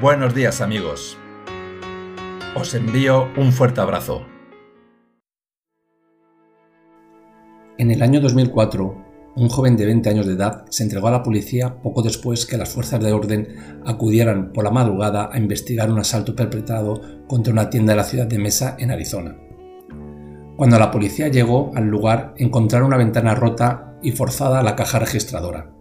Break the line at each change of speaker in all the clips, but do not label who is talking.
Buenos días amigos. Os envío un fuerte abrazo.
En el año 2004, un joven de 20 años de edad se entregó a la policía poco después que las fuerzas de orden acudieran por la madrugada a investigar un asalto perpetrado contra una tienda de la ciudad de Mesa en Arizona. Cuando la policía llegó al lugar encontraron una ventana rota y forzada a la caja registradora.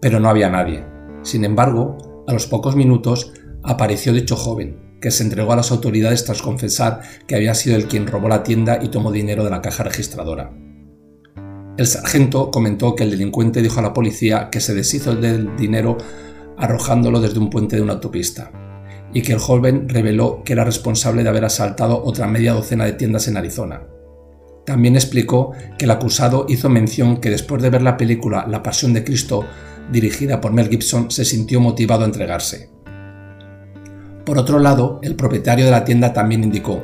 Pero no había nadie. Sin embargo, a los pocos minutos apareció dicho joven, que se entregó a las autoridades tras confesar que había sido el quien robó la tienda y tomó dinero de la caja registradora. El sargento comentó que el delincuente dijo a la policía que se deshizo del dinero arrojándolo desde un puente de una autopista, y que el joven reveló que era responsable de haber asaltado otra media docena de tiendas en Arizona. También explicó que el acusado hizo mención que después de ver la película La Pasión de Cristo, dirigida por Mel Gibson, se sintió motivado a entregarse. Por otro lado, el propietario de la tienda también indicó,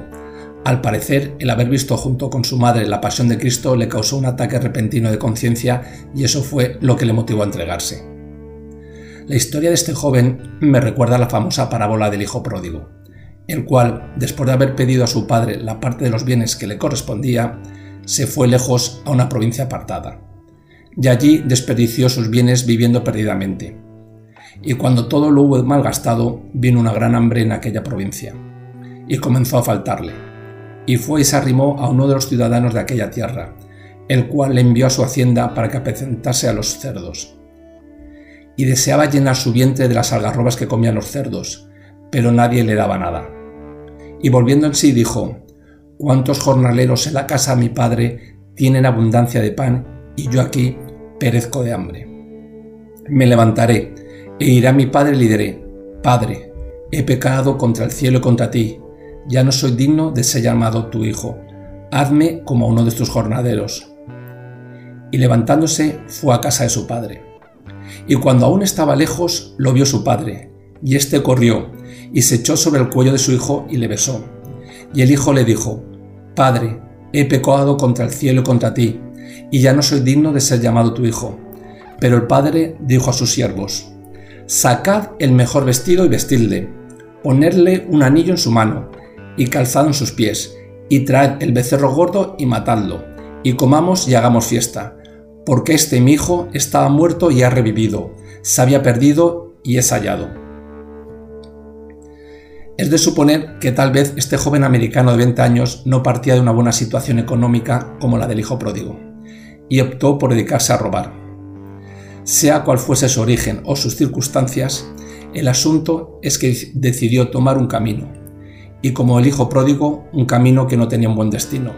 al parecer, el haber visto junto con su madre la pasión de Cristo le causó un ataque repentino de conciencia y eso fue lo que le motivó a entregarse. La historia de este joven me recuerda a la famosa parábola del hijo pródigo, el cual, después de haber pedido a su padre la parte de los bienes que le correspondía, se fue lejos a una provincia apartada. Y allí desperdició sus bienes viviendo perdidamente. Y cuando todo lo hubo malgastado, vino una gran hambre en aquella provincia, y comenzó a faltarle y fue y se arrimó a uno de los ciudadanos de aquella tierra, el cual le envió a su hacienda para que apacentase a los cerdos. Y deseaba llenar su vientre de las algarrobas que comían los cerdos, pero nadie le daba nada. Y volviendo en sí dijo, ¿cuántos jornaleros en la casa de mi padre tienen abundancia de pan y yo aquí perezco de hambre? Me levantaré e iré a mi padre y Padre, he pecado contra el cielo y contra ti, ya no soy digno de ser llamado tu hijo, hazme como uno de tus jornaderos. Y levantándose fue a casa de su padre. Y cuando aún estaba lejos, lo vio su padre, y éste corrió, y se echó sobre el cuello de su hijo y le besó. Y el hijo le dijo, Padre, he pecado contra el cielo y contra ti, y ya no soy digno de ser llamado tu hijo. Pero el padre dijo a sus siervos, Sacad el mejor vestido y vestidle, ponedle un anillo en su mano, y calzado en sus pies, y traed el becerro gordo y matadlo, y comamos y hagamos fiesta, porque este mi hijo estaba muerto y ha revivido, se había perdido y es hallado. Es de suponer que tal vez este joven americano de 20 años no partía de una buena situación económica como la del hijo pródigo, y optó por dedicarse a robar. Sea cual fuese su origen o sus circunstancias, el asunto es que decidió tomar un camino, y como el hijo pródigo un camino que no tenía un buen destino,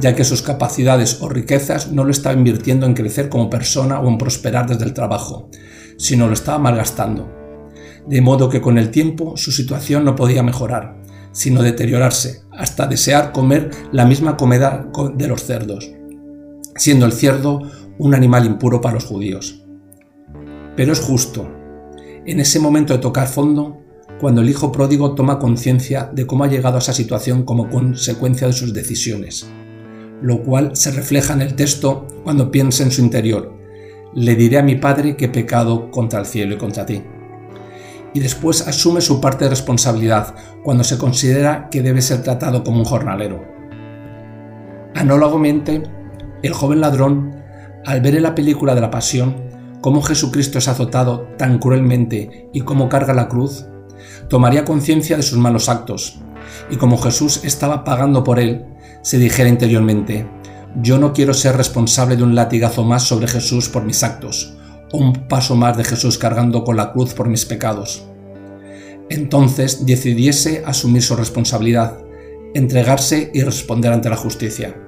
ya que sus capacidades o riquezas no lo estaba invirtiendo en crecer como persona o en prosperar desde el trabajo, sino lo estaba malgastando. De modo que con el tiempo su situación no podía mejorar, sino deteriorarse, hasta desear comer la misma comida de los cerdos, siendo el cerdo un animal impuro para los judíos. Pero es justo, en ese momento de tocar fondo, cuando el hijo pródigo toma conciencia de cómo ha llegado a esa situación como consecuencia de sus decisiones, lo cual se refleja en el texto cuando piensa en su interior, le diré a mi padre que he pecado contra el cielo y contra ti. Y después asume su parte de responsabilidad cuando se considera que debe ser tratado como un jornalero. Análogamente, el joven ladrón, al ver en la película de la Pasión cómo Jesucristo es azotado tan cruelmente y cómo carga la cruz, tomaría conciencia de sus malos actos, y como Jesús estaba pagando por él, se dijera interiormente, yo no quiero ser responsable de un latigazo más sobre Jesús por mis actos, o un paso más de Jesús cargando con la cruz por mis pecados. Entonces decidiese asumir su responsabilidad, entregarse y responder ante la justicia.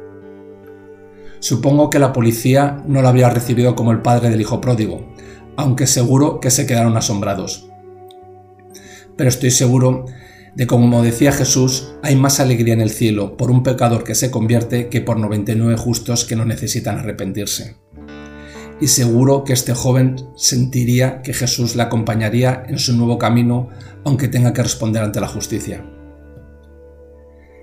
Supongo que la policía no lo había recibido como el padre del hijo pródigo, aunque seguro que se quedaron asombrados pero estoy seguro de como decía Jesús, hay más alegría en el cielo por un pecador que se convierte que por 99 justos que no necesitan arrepentirse. Y seguro que este joven sentiría que Jesús le acompañaría en su nuevo camino aunque tenga que responder ante la justicia.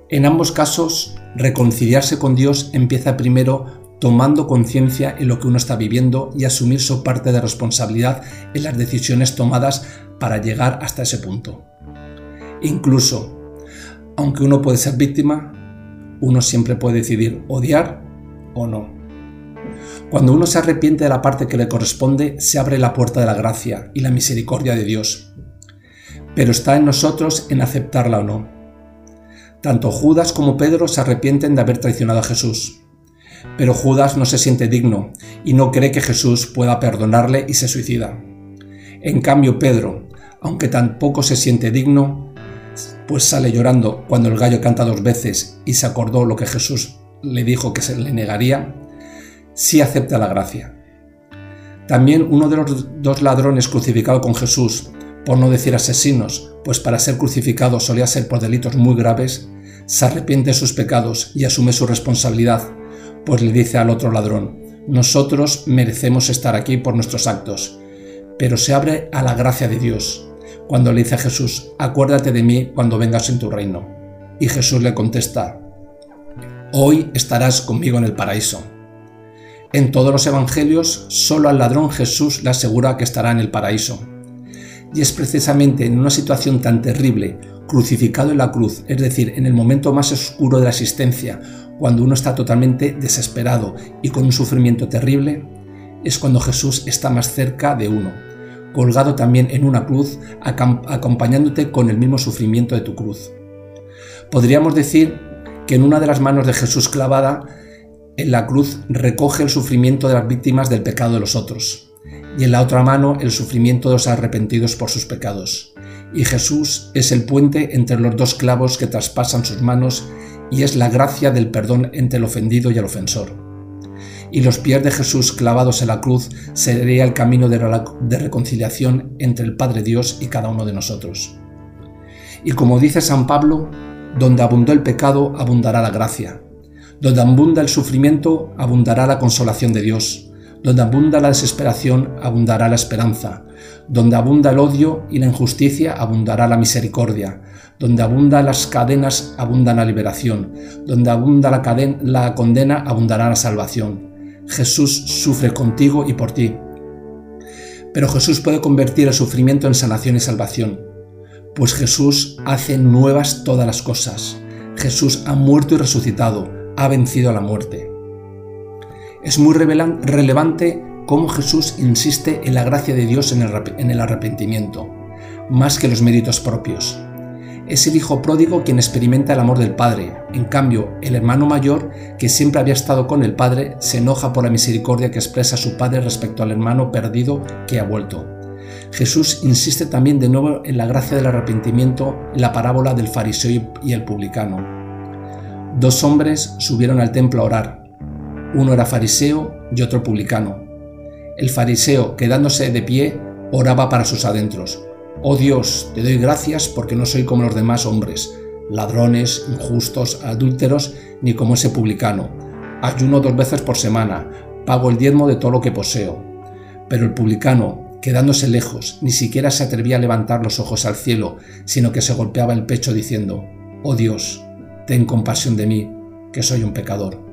En ambos casos, reconciliarse con Dios empieza primero tomando conciencia en lo que uno está viviendo y asumir su parte de responsabilidad en las decisiones tomadas para llegar hasta ese punto. Incluso, aunque uno puede ser víctima, uno siempre puede decidir odiar o no. Cuando uno se arrepiente de la parte que le corresponde, se abre la puerta de la gracia y la misericordia de Dios. Pero está en nosotros en aceptarla o no. Tanto Judas como Pedro se arrepienten de haber traicionado a Jesús. Pero Judas no se siente digno y no cree que Jesús pueda perdonarle y se suicida. En cambio, Pedro, aunque tampoco se siente digno, pues sale llorando cuando el gallo canta dos veces y se acordó lo que Jesús le dijo que se le negaría, sí acepta la gracia. También uno de los dos ladrones crucificado con Jesús, por no decir asesinos, pues para ser crucificado solía ser por delitos muy graves, se arrepiente de sus pecados y asume su responsabilidad, pues le dice al otro ladrón, nosotros merecemos estar aquí por nuestros actos, pero se abre a la gracia de Dios, cuando le dice a Jesús, acuérdate de mí cuando vengas en tu reino. Y Jesús le contesta, hoy estarás conmigo en el paraíso. En todos los evangelios, solo al ladrón Jesús le asegura que estará en el paraíso. Y es precisamente en una situación tan terrible, crucificado en la cruz, es decir, en el momento más oscuro de la existencia, cuando uno está totalmente desesperado y con un sufrimiento terrible, es cuando Jesús está más cerca de uno, colgado también en una cruz, acompañándote con el mismo sufrimiento de tu cruz. Podríamos decir que en una de las manos de Jesús clavada en la cruz recoge el sufrimiento de las víctimas del pecado de los otros, y en la otra mano el sufrimiento de los arrepentidos por sus pecados. Y Jesús es el puente entre los dos clavos que traspasan sus manos y es la gracia del perdón entre el ofendido y el ofensor. Y los pies de Jesús clavados en la cruz sería el camino de, reconciliación entre el Padre Dios y cada uno de nosotros. Y como dice San Pablo, donde abundó el pecado, abundará la gracia. Donde abunda el sufrimiento, abundará la consolación de Dios. Donde abunda la desesperación, abundará la esperanza. Donde abunda el odio y la injusticia, abundará la misericordia. Donde abunda las cadenas, abunda la liberación. Donde abunda la, la condena, abundará la salvación. Jesús sufre contigo y por ti. Pero Jesús puede convertir el sufrimiento en sanación y salvación, pues Jesús hace nuevas todas las cosas. Jesús ha muerto y resucitado, ha vencido a la muerte. Es muy relevante cómo Jesús insiste en la gracia de Dios en el arrepentimiento, más que los méritos propios. Es el hijo pródigo quien experimenta el amor del Padre. En cambio, el hermano mayor, que siempre había estado con el Padre, se enoja por la misericordia que expresa su Padre respecto al hermano perdido que ha vuelto. Jesús insiste también de nuevo en la gracia del arrepentimiento en la parábola del fariseo y el publicano. Dos hombres subieron al templo a orar. Uno era fariseo y otro publicano. El fariseo, quedándose de pie, oraba para sus adentros. Oh Dios, te doy gracias porque no soy como los demás hombres, ladrones, injustos, adúlteros, ni como ese publicano. Ayuno dos veces por semana, pago el diezmo de todo lo que poseo. Pero el publicano, quedándose lejos, ni siquiera se atrevía a levantar los ojos al cielo, sino que se golpeaba el pecho diciendo, Oh Dios, ten compasión de mí, que soy un pecador.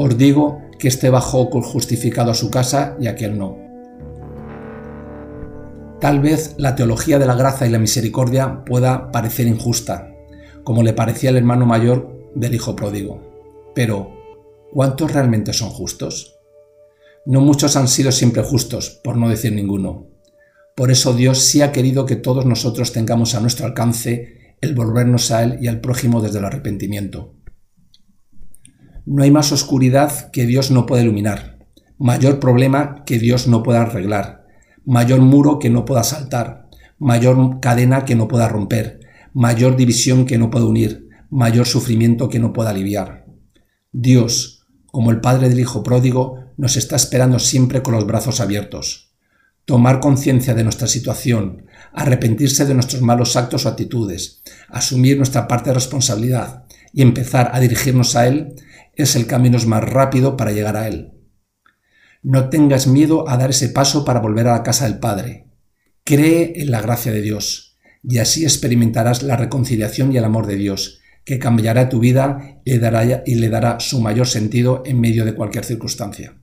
Os digo que este bajó justificado a su casa y aquel no. Tal vez la teología de la gracia y la misericordia pueda parecer injusta, como le parecía el hermano mayor del hijo pródigo. Pero, ¿cuántos realmente son justos? No muchos han sido siempre justos, por no decir ninguno. Por eso Dios sí ha querido que todos nosotros tengamos a nuestro alcance el volvernos a Él y al prójimo desde el arrepentimiento. No hay más oscuridad que Dios no pueda iluminar, mayor problema que Dios no pueda arreglar, mayor muro que no pueda saltar, mayor cadena que no pueda romper, mayor división que no pueda unir, mayor sufrimiento que no pueda aliviar. Dios, como el Padre del Hijo pródigo, nos está esperando siempre con los brazos abiertos. Tomar conciencia de nuestra situación, arrepentirse de nuestros malos actos o actitudes, asumir nuestra parte de responsabilidad y empezar a dirigirnos a Él es el camino más rápido para llegar a Él. No tengas miedo a dar ese paso para volver a la casa del Padre. Cree en la gracia de Dios y así experimentarás la reconciliación y el amor de Dios, que cambiará tu vida y le dará, y le dará su mayor sentido en medio de cualquier circunstancia.